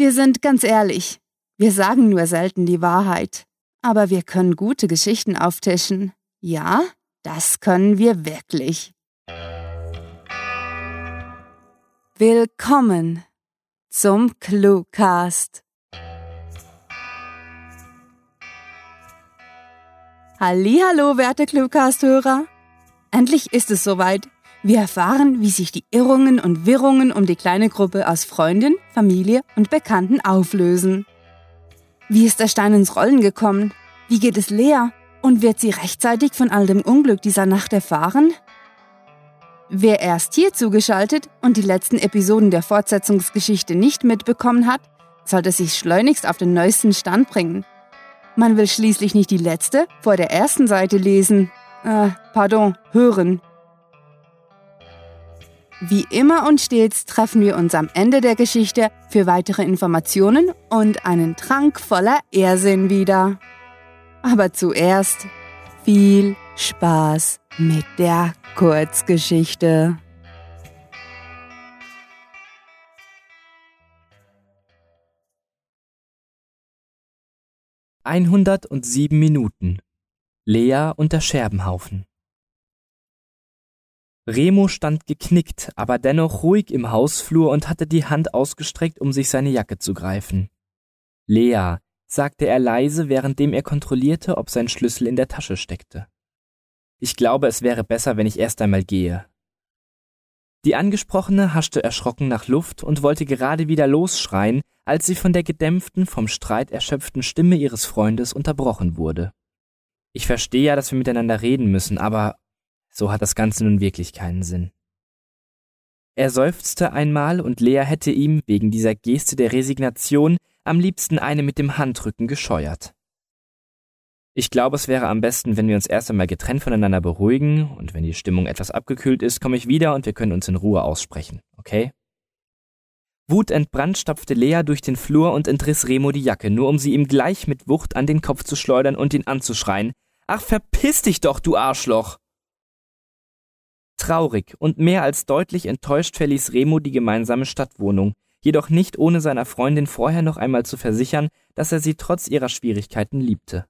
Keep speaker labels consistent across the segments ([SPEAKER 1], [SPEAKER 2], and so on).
[SPEAKER 1] Wir sind ganz ehrlich. Wir sagen nur selten die Wahrheit. Aber wir können gute Geschichten auftischen. Ja, das können wir wirklich. Willkommen zum Cluecast. Hallo, werte Cluecast-Hörer. Endlich ist es soweit. Wir erfahren, wie sich die Irrungen und Wirrungen um die kleine Gruppe aus Freundin, Familie und Bekannten auflösen. Wie ist der Stein ins Rollen gekommen? Wie geht es Lea? Und wird sie rechtzeitig von all dem Unglück dieser Nacht erfahren? Wer erst hier zugeschaltet und die letzten Episoden der Fortsetzungsgeschichte nicht mitbekommen hat, sollte sich schleunigst auf den neuesten Stand bringen. Man will schließlich nicht die letzte vor der ersten Seite lesen. Äh, pardon, hören. Wie immer und stets treffen wir uns am Ende der Geschichte für weitere Informationen und einen Trank voller Ehrsinn wieder. Aber zuerst viel Spaß mit der Kurzgeschichte.
[SPEAKER 2] Einhundertsieben Minuten Lea und der Scherbenhaufen Remo stand geknickt, aber dennoch ruhig im Hausflur und hatte die Hand ausgestreckt, um sich seine Jacke zu greifen. Lea, sagte er leise, währenddem er kontrollierte, ob sein Schlüssel in der Tasche steckte. Ich glaube, es wäre besser, wenn ich erst einmal gehe. Die Angesprochene haschte erschrocken nach Luft und wollte gerade wieder losschreien, als sie von der gedämpften, vom Streit erschöpften Stimme ihres Freundes unterbrochen wurde. Ich verstehe ja, dass wir miteinander reden müssen, aber so hat das Ganze nun wirklich keinen Sinn. Er seufzte einmal und Lea hätte ihm, wegen dieser Geste der Resignation, am liebsten eine mit dem Handrücken gescheuert. Ich glaube, es wäre am besten, wenn wir uns erst einmal getrennt voneinander beruhigen, und wenn die Stimmung etwas abgekühlt ist, komme ich wieder und wir können uns in Ruhe aussprechen, okay? Wutentbrannt stapfte Lea durch den Flur und entriss Remo die Jacke, nur um sie ihm gleich mit Wucht an den Kopf zu schleudern und ihn anzuschreien. Ach, verpiss dich doch, du Arschloch! Traurig und mehr als deutlich enttäuscht verließ Remo die gemeinsame Stadtwohnung, jedoch nicht ohne seiner Freundin vorher noch einmal zu versichern, dass er sie trotz ihrer Schwierigkeiten liebte.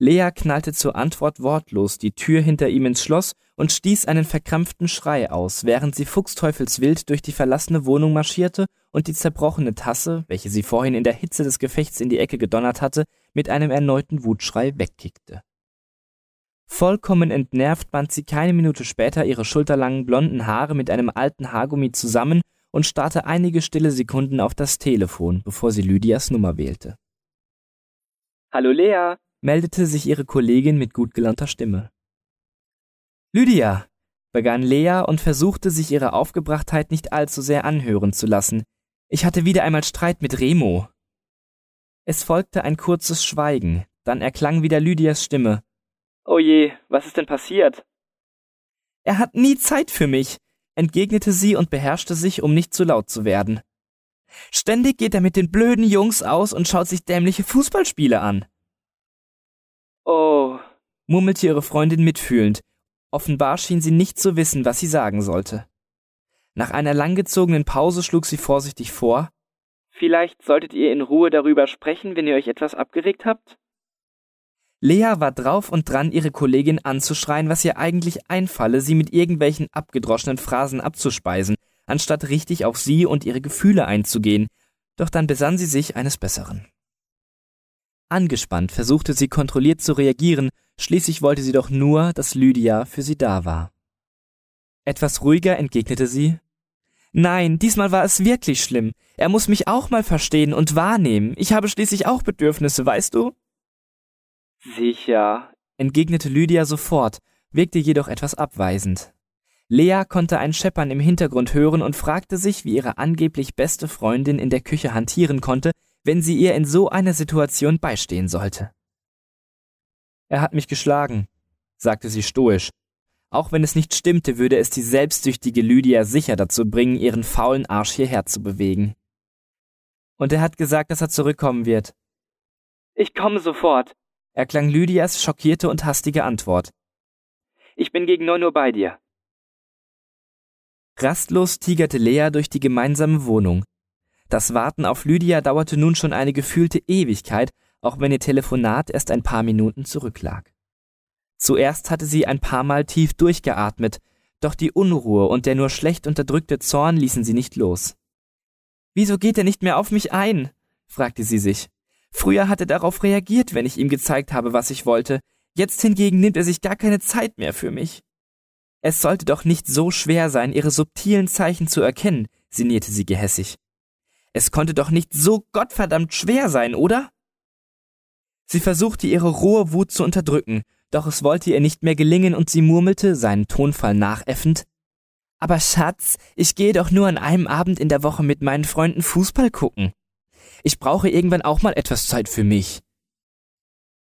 [SPEAKER 2] Lea knallte zur Antwort wortlos die Tür hinter ihm ins Schloss und stieß einen verkrampften Schrei aus, während sie fuchsteufelswild durch die verlassene Wohnung marschierte und die zerbrochene Tasse, welche sie vorhin in der Hitze des Gefechts in die Ecke gedonnert hatte, mit einem erneuten Wutschrei wegkickte. Vollkommen entnervt band sie keine Minute später ihre schulterlangen blonden Haare mit einem alten Haargummi zusammen und starrte einige stille Sekunden auf das Telefon, bevor sie Lydias Nummer wählte. Hallo Lea, meldete sich ihre Kollegin mit gut gelaunter Stimme. Lydia, begann Lea und versuchte sich ihre Aufgebrachtheit nicht allzu sehr anhören zu lassen. Ich hatte wieder einmal Streit mit Remo. Es folgte ein kurzes Schweigen, dann erklang wieder Lydias Stimme. Oh je, was ist denn passiert? Er hat nie Zeit für mich, entgegnete sie und beherrschte sich, um nicht zu laut zu werden. Ständig geht er mit den blöden Jungs aus und schaut sich dämliche Fußballspiele an. Oh, murmelte ihre Freundin mitfühlend. Offenbar schien sie nicht zu wissen, was sie sagen sollte. Nach einer langgezogenen Pause schlug sie vorsichtig vor. Vielleicht solltet ihr in Ruhe darüber sprechen, wenn ihr euch etwas abgeregt habt? Lea war drauf und dran, ihre Kollegin anzuschreien, was ihr eigentlich einfalle, sie mit irgendwelchen abgedroschenen Phrasen abzuspeisen, anstatt richtig auf sie und ihre Gefühle einzugehen, doch dann besann sie sich eines Besseren. Angespannt versuchte sie kontrolliert zu reagieren, schließlich wollte sie doch nur, dass Lydia für sie da war. Etwas ruhiger entgegnete sie Nein, diesmal war es wirklich schlimm. Er muss mich auch mal verstehen und wahrnehmen. Ich habe schließlich auch Bedürfnisse, weißt du? Sicher, entgegnete Lydia sofort, wirkte jedoch etwas abweisend. Lea konnte ein Scheppern im Hintergrund hören und fragte sich, wie ihre angeblich beste Freundin in der Küche hantieren konnte, wenn sie ihr in so einer Situation beistehen sollte. Er hat mich geschlagen, sagte sie stoisch. Auch wenn es nicht stimmte, würde es die selbstsüchtige Lydia sicher dazu bringen, ihren faulen Arsch hierher zu bewegen. Und er hat gesagt, dass er zurückkommen wird. Ich komme sofort, erklang Lydias schockierte und hastige Antwort. Ich bin gegen neun Uhr bei dir. Rastlos tigerte Lea durch die gemeinsame Wohnung. Das Warten auf Lydia dauerte nun schon eine gefühlte Ewigkeit, auch wenn ihr Telefonat erst ein paar Minuten zurücklag. Zuerst hatte sie ein paar Mal tief durchgeatmet, doch die Unruhe und der nur schlecht unterdrückte Zorn ließen sie nicht los. Wieso geht er nicht mehr auf mich ein? fragte sie sich. Früher hat er darauf reagiert, wenn ich ihm gezeigt habe, was ich wollte. Jetzt hingegen nimmt er sich gar keine Zeit mehr für mich. Es sollte doch nicht so schwer sein, ihre subtilen Zeichen zu erkennen, sinnierte sie gehässig. Es konnte doch nicht so gottverdammt schwer sein, oder? Sie versuchte ihre rohe Wut zu unterdrücken, doch es wollte ihr nicht mehr gelingen und sie murmelte, seinen Tonfall nachäffend, aber Schatz, ich gehe doch nur an einem Abend in der Woche mit meinen Freunden Fußball gucken. Ich brauche irgendwann auch mal etwas Zeit für mich.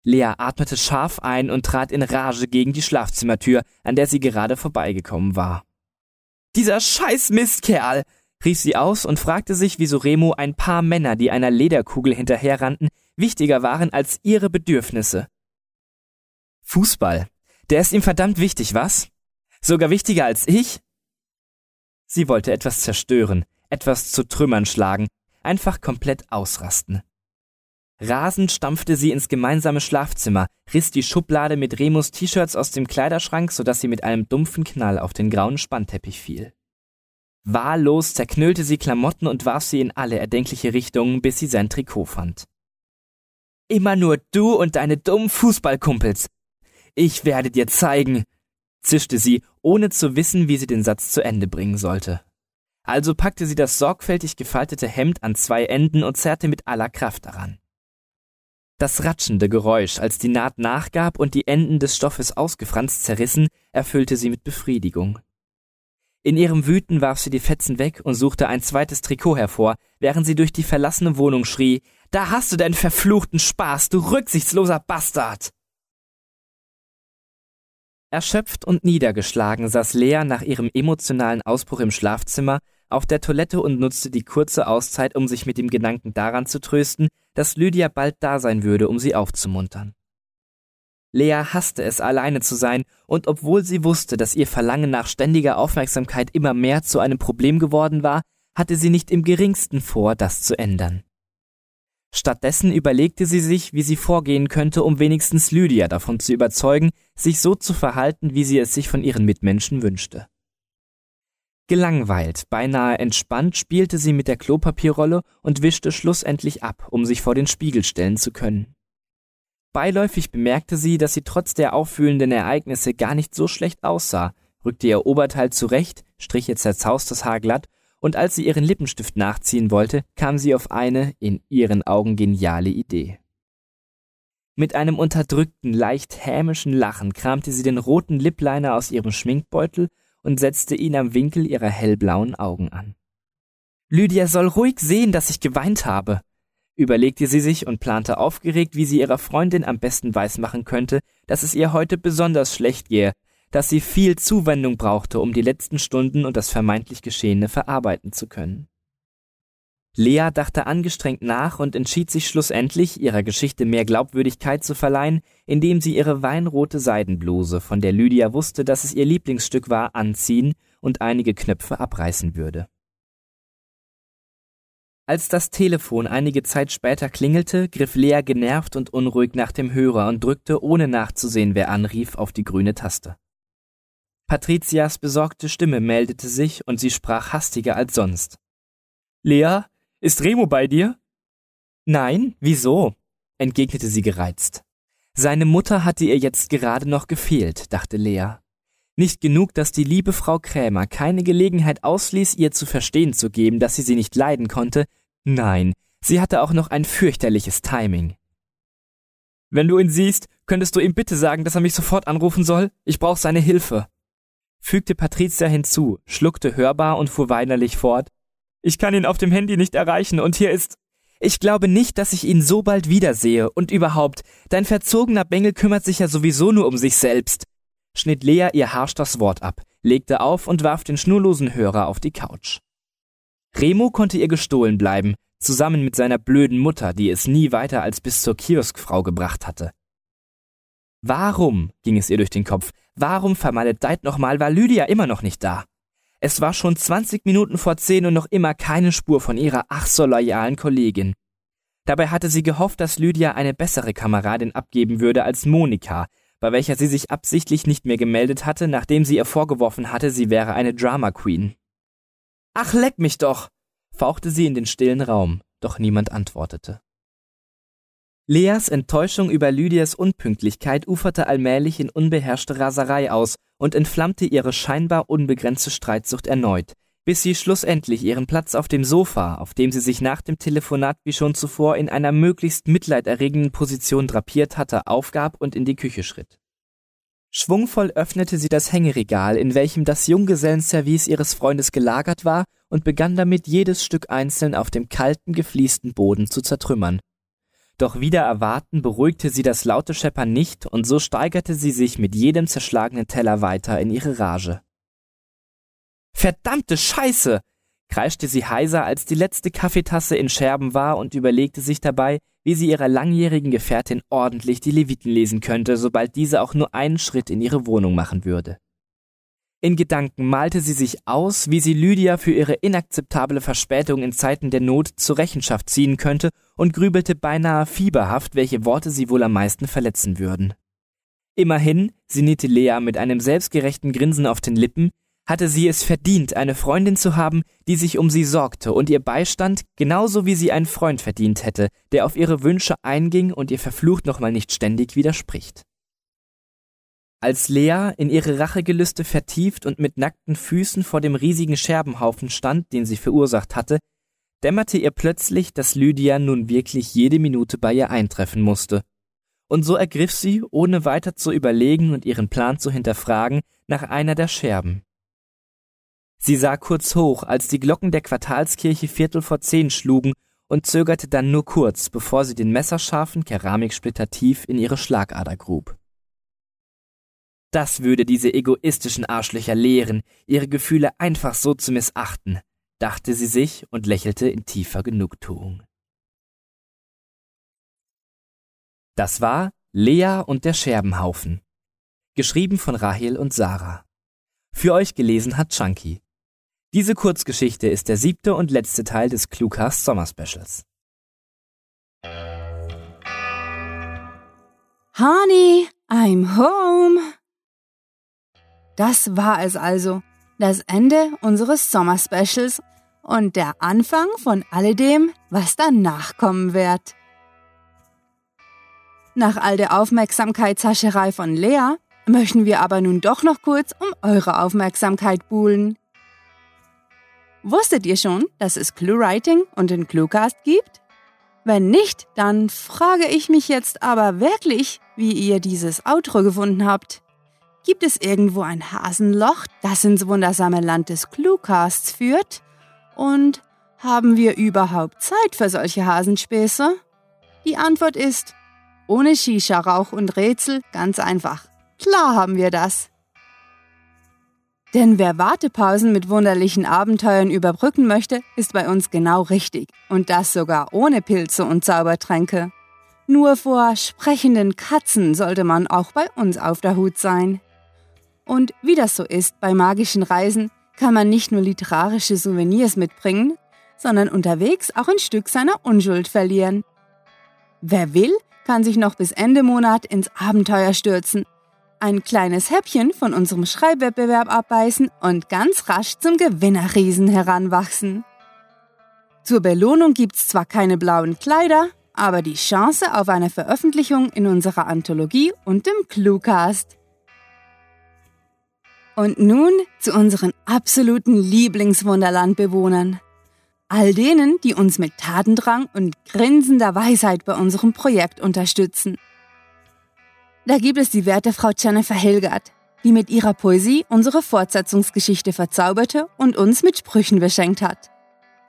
[SPEAKER 2] Lea atmete scharf ein und trat in Rage gegen die Schlafzimmertür, an der sie gerade vorbeigekommen war. Dieser scheiß Mistkerl! rief sie aus und fragte sich, wieso Remo ein paar Männer, die einer Lederkugel hinterherrannten, wichtiger waren als ihre Bedürfnisse. Fußball. Der ist ihm verdammt wichtig, was? Sogar wichtiger als ich? Sie wollte etwas zerstören, etwas zu Trümmern schlagen, einfach komplett ausrasten. Rasend stampfte sie ins gemeinsame Schlafzimmer, riss die Schublade mit Remus T-Shirts aus dem Kleiderschrank, sodass sie mit einem dumpfen Knall auf den grauen Spannteppich fiel. Wahllos zerknüllte sie Klamotten und warf sie in alle erdenkliche Richtungen, bis sie sein Trikot fand. Immer nur du und deine dummen Fußballkumpels. Ich werde dir zeigen, zischte sie, ohne zu wissen, wie sie den Satz zu Ende bringen sollte. Also packte sie das sorgfältig gefaltete Hemd an zwei Enden und zerrte mit aller Kraft daran. Das ratschende Geräusch, als die Naht nachgab und die Enden des Stoffes ausgefranst zerrissen, erfüllte sie mit Befriedigung. In ihrem Wüten warf sie die Fetzen weg und suchte ein zweites Trikot hervor, während sie durch die verlassene Wohnung schrie, da hast du deinen verfluchten Spaß, du rücksichtsloser Bastard! Erschöpft und niedergeschlagen saß Lea nach ihrem emotionalen Ausbruch im Schlafzimmer auf der Toilette und nutzte die kurze Auszeit, um sich mit dem Gedanken daran zu trösten, dass Lydia bald da sein würde, um sie aufzumuntern. Lea hasste es, alleine zu sein, und obwohl sie wusste, dass ihr Verlangen nach ständiger Aufmerksamkeit immer mehr zu einem Problem geworden war, hatte sie nicht im geringsten vor, das zu ändern. Stattdessen überlegte sie sich, wie sie vorgehen könnte, um wenigstens Lydia davon zu überzeugen, sich so zu verhalten, wie sie es sich von ihren Mitmenschen wünschte. Gelangweilt, beinahe entspannt spielte sie mit der Klopapierrolle und wischte schlussendlich ab, um sich vor den Spiegel stellen zu können. Beiläufig bemerkte sie, dass sie trotz der auffühlenden Ereignisse gar nicht so schlecht aussah, rückte ihr Oberteil zurecht, strich ihr zerzaustes Haar glatt und als sie ihren Lippenstift nachziehen wollte, kam sie auf eine, in ihren Augen geniale Idee. Mit einem unterdrückten, leicht hämischen Lachen kramte sie den roten Lipliner aus ihrem Schminkbeutel und setzte ihn am Winkel ihrer hellblauen Augen an. Lydia soll ruhig sehen, dass ich geweint habe, überlegte sie sich und plante aufgeregt, wie sie ihrer Freundin am besten weismachen könnte, dass es ihr heute besonders schlecht gehe, dass sie viel Zuwendung brauchte, um die letzten Stunden und das vermeintlich Geschehene verarbeiten zu können. Lea dachte angestrengt nach und entschied sich schlussendlich, ihrer Geschichte mehr Glaubwürdigkeit zu verleihen, indem sie ihre weinrote Seidenbluse, von der Lydia wusste, dass es ihr Lieblingsstück war, anziehen und einige Knöpfe abreißen würde. Als das Telefon einige Zeit später klingelte, griff Lea genervt und unruhig nach dem Hörer und drückte, ohne nachzusehen, wer anrief, auf die grüne Taste. Patrizias besorgte Stimme meldete sich und sie sprach hastiger als sonst. Lea, ist Remo bei dir? Nein, wieso? entgegnete sie gereizt. Seine Mutter hatte ihr jetzt gerade noch gefehlt, dachte Lea. Nicht genug, dass die liebe Frau Krämer keine Gelegenheit ausließ, ihr zu verstehen zu geben, dass sie sie nicht leiden konnte, nein, sie hatte auch noch ein fürchterliches Timing. Wenn du ihn siehst, könntest du ihm bitte sagen, dass er mich sofort anrufen soll? Ich brauche seine Hilfe fügte Patricia hinzu, schluckte hörbar und fuhr weinerlich fort. Ich kann ihn auf dem Handy nicht erreichen und hier ist. Ich glaube nicht, dass ich ihn so bald wiedersehe und überhaupt, dein verzogener Bengel kümmert sich ja sowieso nur um sich selbst. Schnitt Lea ihr harsch das Wort ab, legte auf und warf den schnurlosen Hörer auf die Couch. Remo konnte ihr gestohlen bleiben, zusammen mit seiner blöden Mutter, die es nie weiter als bis zur Kioskfrau gebracht hatte. Warum, ging es ihr durch den Kopf, warum vermaledeit nochmal war Lydia immer noch nicht da? Es war schon 20 Minuten vor zehn und noch immer keine Spur von ihrer ach so loyalen Kollegin. Dabei hatte sie gehofft, dass Lydia eine bessere Kameradin abgeben würde als Monika, bei welcher sie sich absichtlich nicht mehr gemeldet hatte, nachdem sie ihr vorgeworfen hatte, sie wäre eine Drama Queen. Ach, leck mich doch! fauchte sie in den stillen Raum, doch niemand antwortete. Leas Enttäuschung über Lydias Unpünktlichkeit uferte allmählich in unbeherrschte Raserei aus und entflammte ihre scheinbar unbegrenzte Streitsucht erneut, bis sie schlussendlich ihren Platz auf dem Sofa, auf dem sie sich nach dem Telefonat wie schon zuvor in einer möglichst mitleiderregenden Position drapiert hatte, aufgab und in die Küche schritt. Schwungvoll öffnete sie das Hängeregal, in welchem das Junggesellenservice ihres Freundes gelagert war, und begann damit jedes Stück einzeln auf dem kalten, gefliesten Boden zu zertrümmern, doch wieder erwarten beruhigte sie das laute Scheppern nicht, und so steigerte sie sich mit jedem zerschlagenen Teller weiter in ihre Rage. Verdammte Scheiße! kreischte sie heiser, als die letzte Kaffeetasse in Scherben war und überlegte sich dabei, wie sie ihrer langjährigen Gefährtin ordentlich die Leviten lesen könnte, sobald diese auch nur einen Schritt in ihre Wohnung machen würde. In Gedanken malte sie sich aus, wie sie Lydia für ihre inakzeptable Verspätung in Zeiten der Not zur Rechenschaft ziehen könnte und grübelte beinahe fieberhaft, welche Worte sie wohl am meisten verletzen würden. Immerhin, sinnierte Lea mit einem selbstgerechten Grinsen auf den Lippen, hatte sie es verdient, eine Freundin zu haben, die sich um sie sorgte und ihr beistand, genauso wie sie einen Freund verdient hätte, der auf ihre Wünsche einging und ihr verflucht nochmal nicht ständig widerspricht. Als Lea in ihre Rachegelüste vertieft und mit nackten Füßen vor dem riesigen Scherbenhaufen stand, den sie verursacht hatte, dämmerte ihr plötzlich, dass Lydia nun wirklich jede Minute bei ihr eintreffen musste. Und so ergriff sie, ohne weiter zu überlegen und ihren Plan zu hinterfragen, nach einer der Scherben. Sie sah kurz hoch, als die Glocken der Quartalskirche Viertel vor zehn schlugen und zögerte dann nur kurz, bevor sie den messerscharfen Keramiksplitter tief in ihre Schlagader grub. Das würde diese egoistischen Arschlöcher lehren, ihre Gefühle einfach so zu missachten, dachte sie sich und lächelte in tiefer Genugtuung. Das war Lea und der Scherbenhaufen. Geschrieben von Rahel und Sarah. Für euch gelesen hat Chunky. Diese Kurzgeschichte ist der siebte und letzte Teil des Cluecast Sommerspecials.
[SPEAKER 1] Honey, I'm home. Das war es also, das Ende unseres Sommerspecials und der Anfang von alledem, was danach kommen wird. Nach all der Aufmerksamkeitshascherei von Lea möchten wir aber nun doch noch kurz um eure Aufmerksamkeit buhlen. Wusstet ihr schon, dass es Cluewriting und den Cluecast gibt? Wenn nicht, dann frage ich mich jetzt aber wirklich, wie ihr dieses Outro gefunden habt. Gibt es irgendwo ein Hasenloch, das ins wundersame Land des Cluecasts führt? Und haben wir überhaupt Zeit für solche Hasenspäße? Die Antwort ist, ohne Shisha, Rauch und Rätsel ganz einfach. Klar haben wir das. Denn wer Wartepausen mit wunderlichen Abenteuern überbrücken möchte, ist bei uns genau richtig. Und das sogar ohne Pilze und Zaubertränke. Nur vor sprechenden Katzen sollte man auch bei uns auf der Hut sein. Und wie das so ist bei magischen Reisen, kann man nicht nur literarische Souvenirs mitbringen, sondern unterwegs auch ein Stück seiner Unschuld verlieren. Wer will, kann sich noch bis Ende Monat ins Abenteuer stürzen, ein kleines Häppchen von unserem Schreibwettbewerb abbeißen und ganz rasch zum Gewinnerriesen heranwachsen. Zur Belohnung gibt's zwar keine blauen Kleider, aber die Chance auf eine Veröffentlichung in unserer Anthologie und dem Cluecast. Und nun zu unseren absoluten Lieblingswunderlandbewohnern. All denen, die uns mit Tatendrang und grinsender Weisheit bei unserem Projekt unterstützen. Da gibt es die werte Frau Jennifer Hilgert, die mit ihrer Poesie unsere Fortsetzungsgeschichte verzauberte und uns mit Sprüchen beschenkt hat.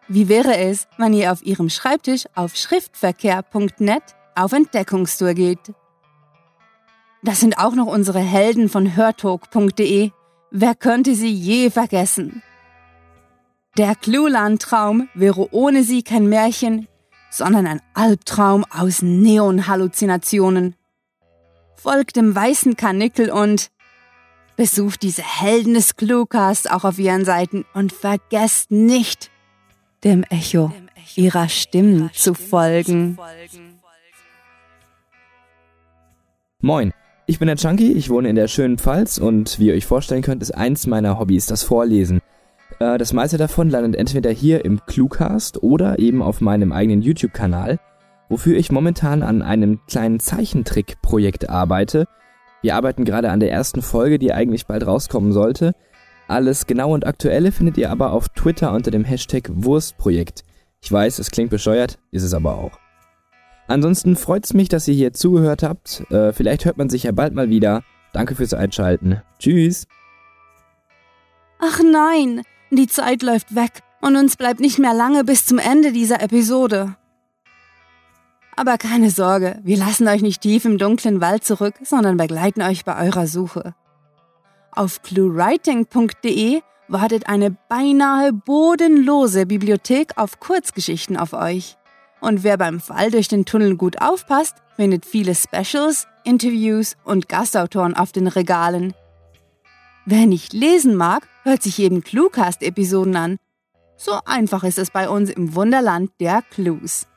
[SPEAKER 1] Wie wäre es, wenn ihr auf ihrem Schreibtisch auf schriftverkehr.net auf Entdeckungstour geht? Das sind auch noch unsere Helden von hörtalk.de, Wer könnte sie je vergessen? Der Clueland-Traum wäre ohne sie kein Märchen, sondern ein Albtraum aus Neon-Halluzinationen. Folgt dem weißen Karnickel und Besucht diese Helden des Cluecast auch auf ihren Seiten und vergesst nicht, dem Echo ihrer Stimmen zu folgen.
[SPEAKER 2] Moin, ich bin der Chunky, ich wohne in der schönen Pfalz und wie ihr euch vorstellen könnt, ist eins meiner Hobbys das Vorlesen. Äh, das meiste davon landet entweder hier im Cluecast oder eben auf meinem eigenen YouTube-Kanal, wofür ich momentan an einem kleinen Zeichentrick-Projekt arbeite. Wir arbeiten gerade an der ersten Folge, die eigentlich bald rauskommen sollte. Alles genau und aktuelle findet ihr aber auf Twitter unter dem Hashtag Wurstprojekt. Ich weiß, es klingt bescheuert, ist es aber auch. Ansonsten freut's mich, dass ihr hier zugehört habt. Äh, vielleicht hört man sich ja bald mal wieder. Danke fürs Einschalten. Tschüss.
[SPEAKER 1] Ach nein, die Zeit läuft weg und uns bleibt nicht mehr lange bis zum Ende dieser Episode. Aber keine Sorge, wir lassen euch nicht tief im dunklen Wald zurück, sondern begleiten euch bei eurer Suche. Auf cluewriting.de wartet eine beinahe bodenlose Bibliothek auf Kurzgeschichten auf euch. Und wer beim Fall durch den Tunnel gut aufpasst, findet viele Specials, Interviews und Gastautoren auf den Regalen. Wer nicht lesen mag, hört sich eben Cluecast-Episoden an. So einfach ist es bei uns im Wunderland der Clues.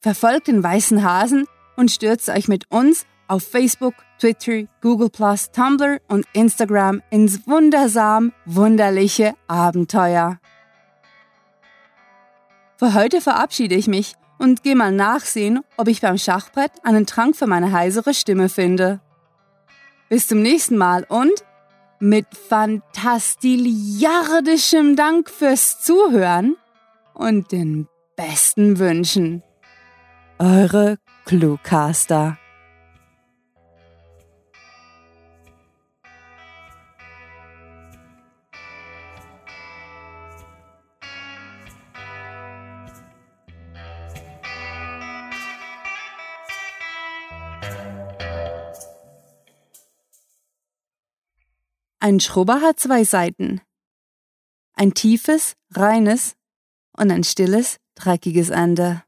[SPEAKER 1] Verfolgt den weißen Hasen und stürzt euch mit uns auf Facebook, Twitter, Google Tumblr und Instagram ins wundersam wunderliche Abenteuer. Für heute verabschiede ich mich und gehe mal nachsehen, ob ich beim Schachbrett einen Trank für meine heisere Stimme finde. Bis zum nächsten Mal und mit fantastiliardischem Dank fürs Zuhören und den besten Wünschen. Eure Cluecaster. Ein Schrubber hat zwei Seiten. Ein tiefes, reines und ein stilles, dreckiges Ende.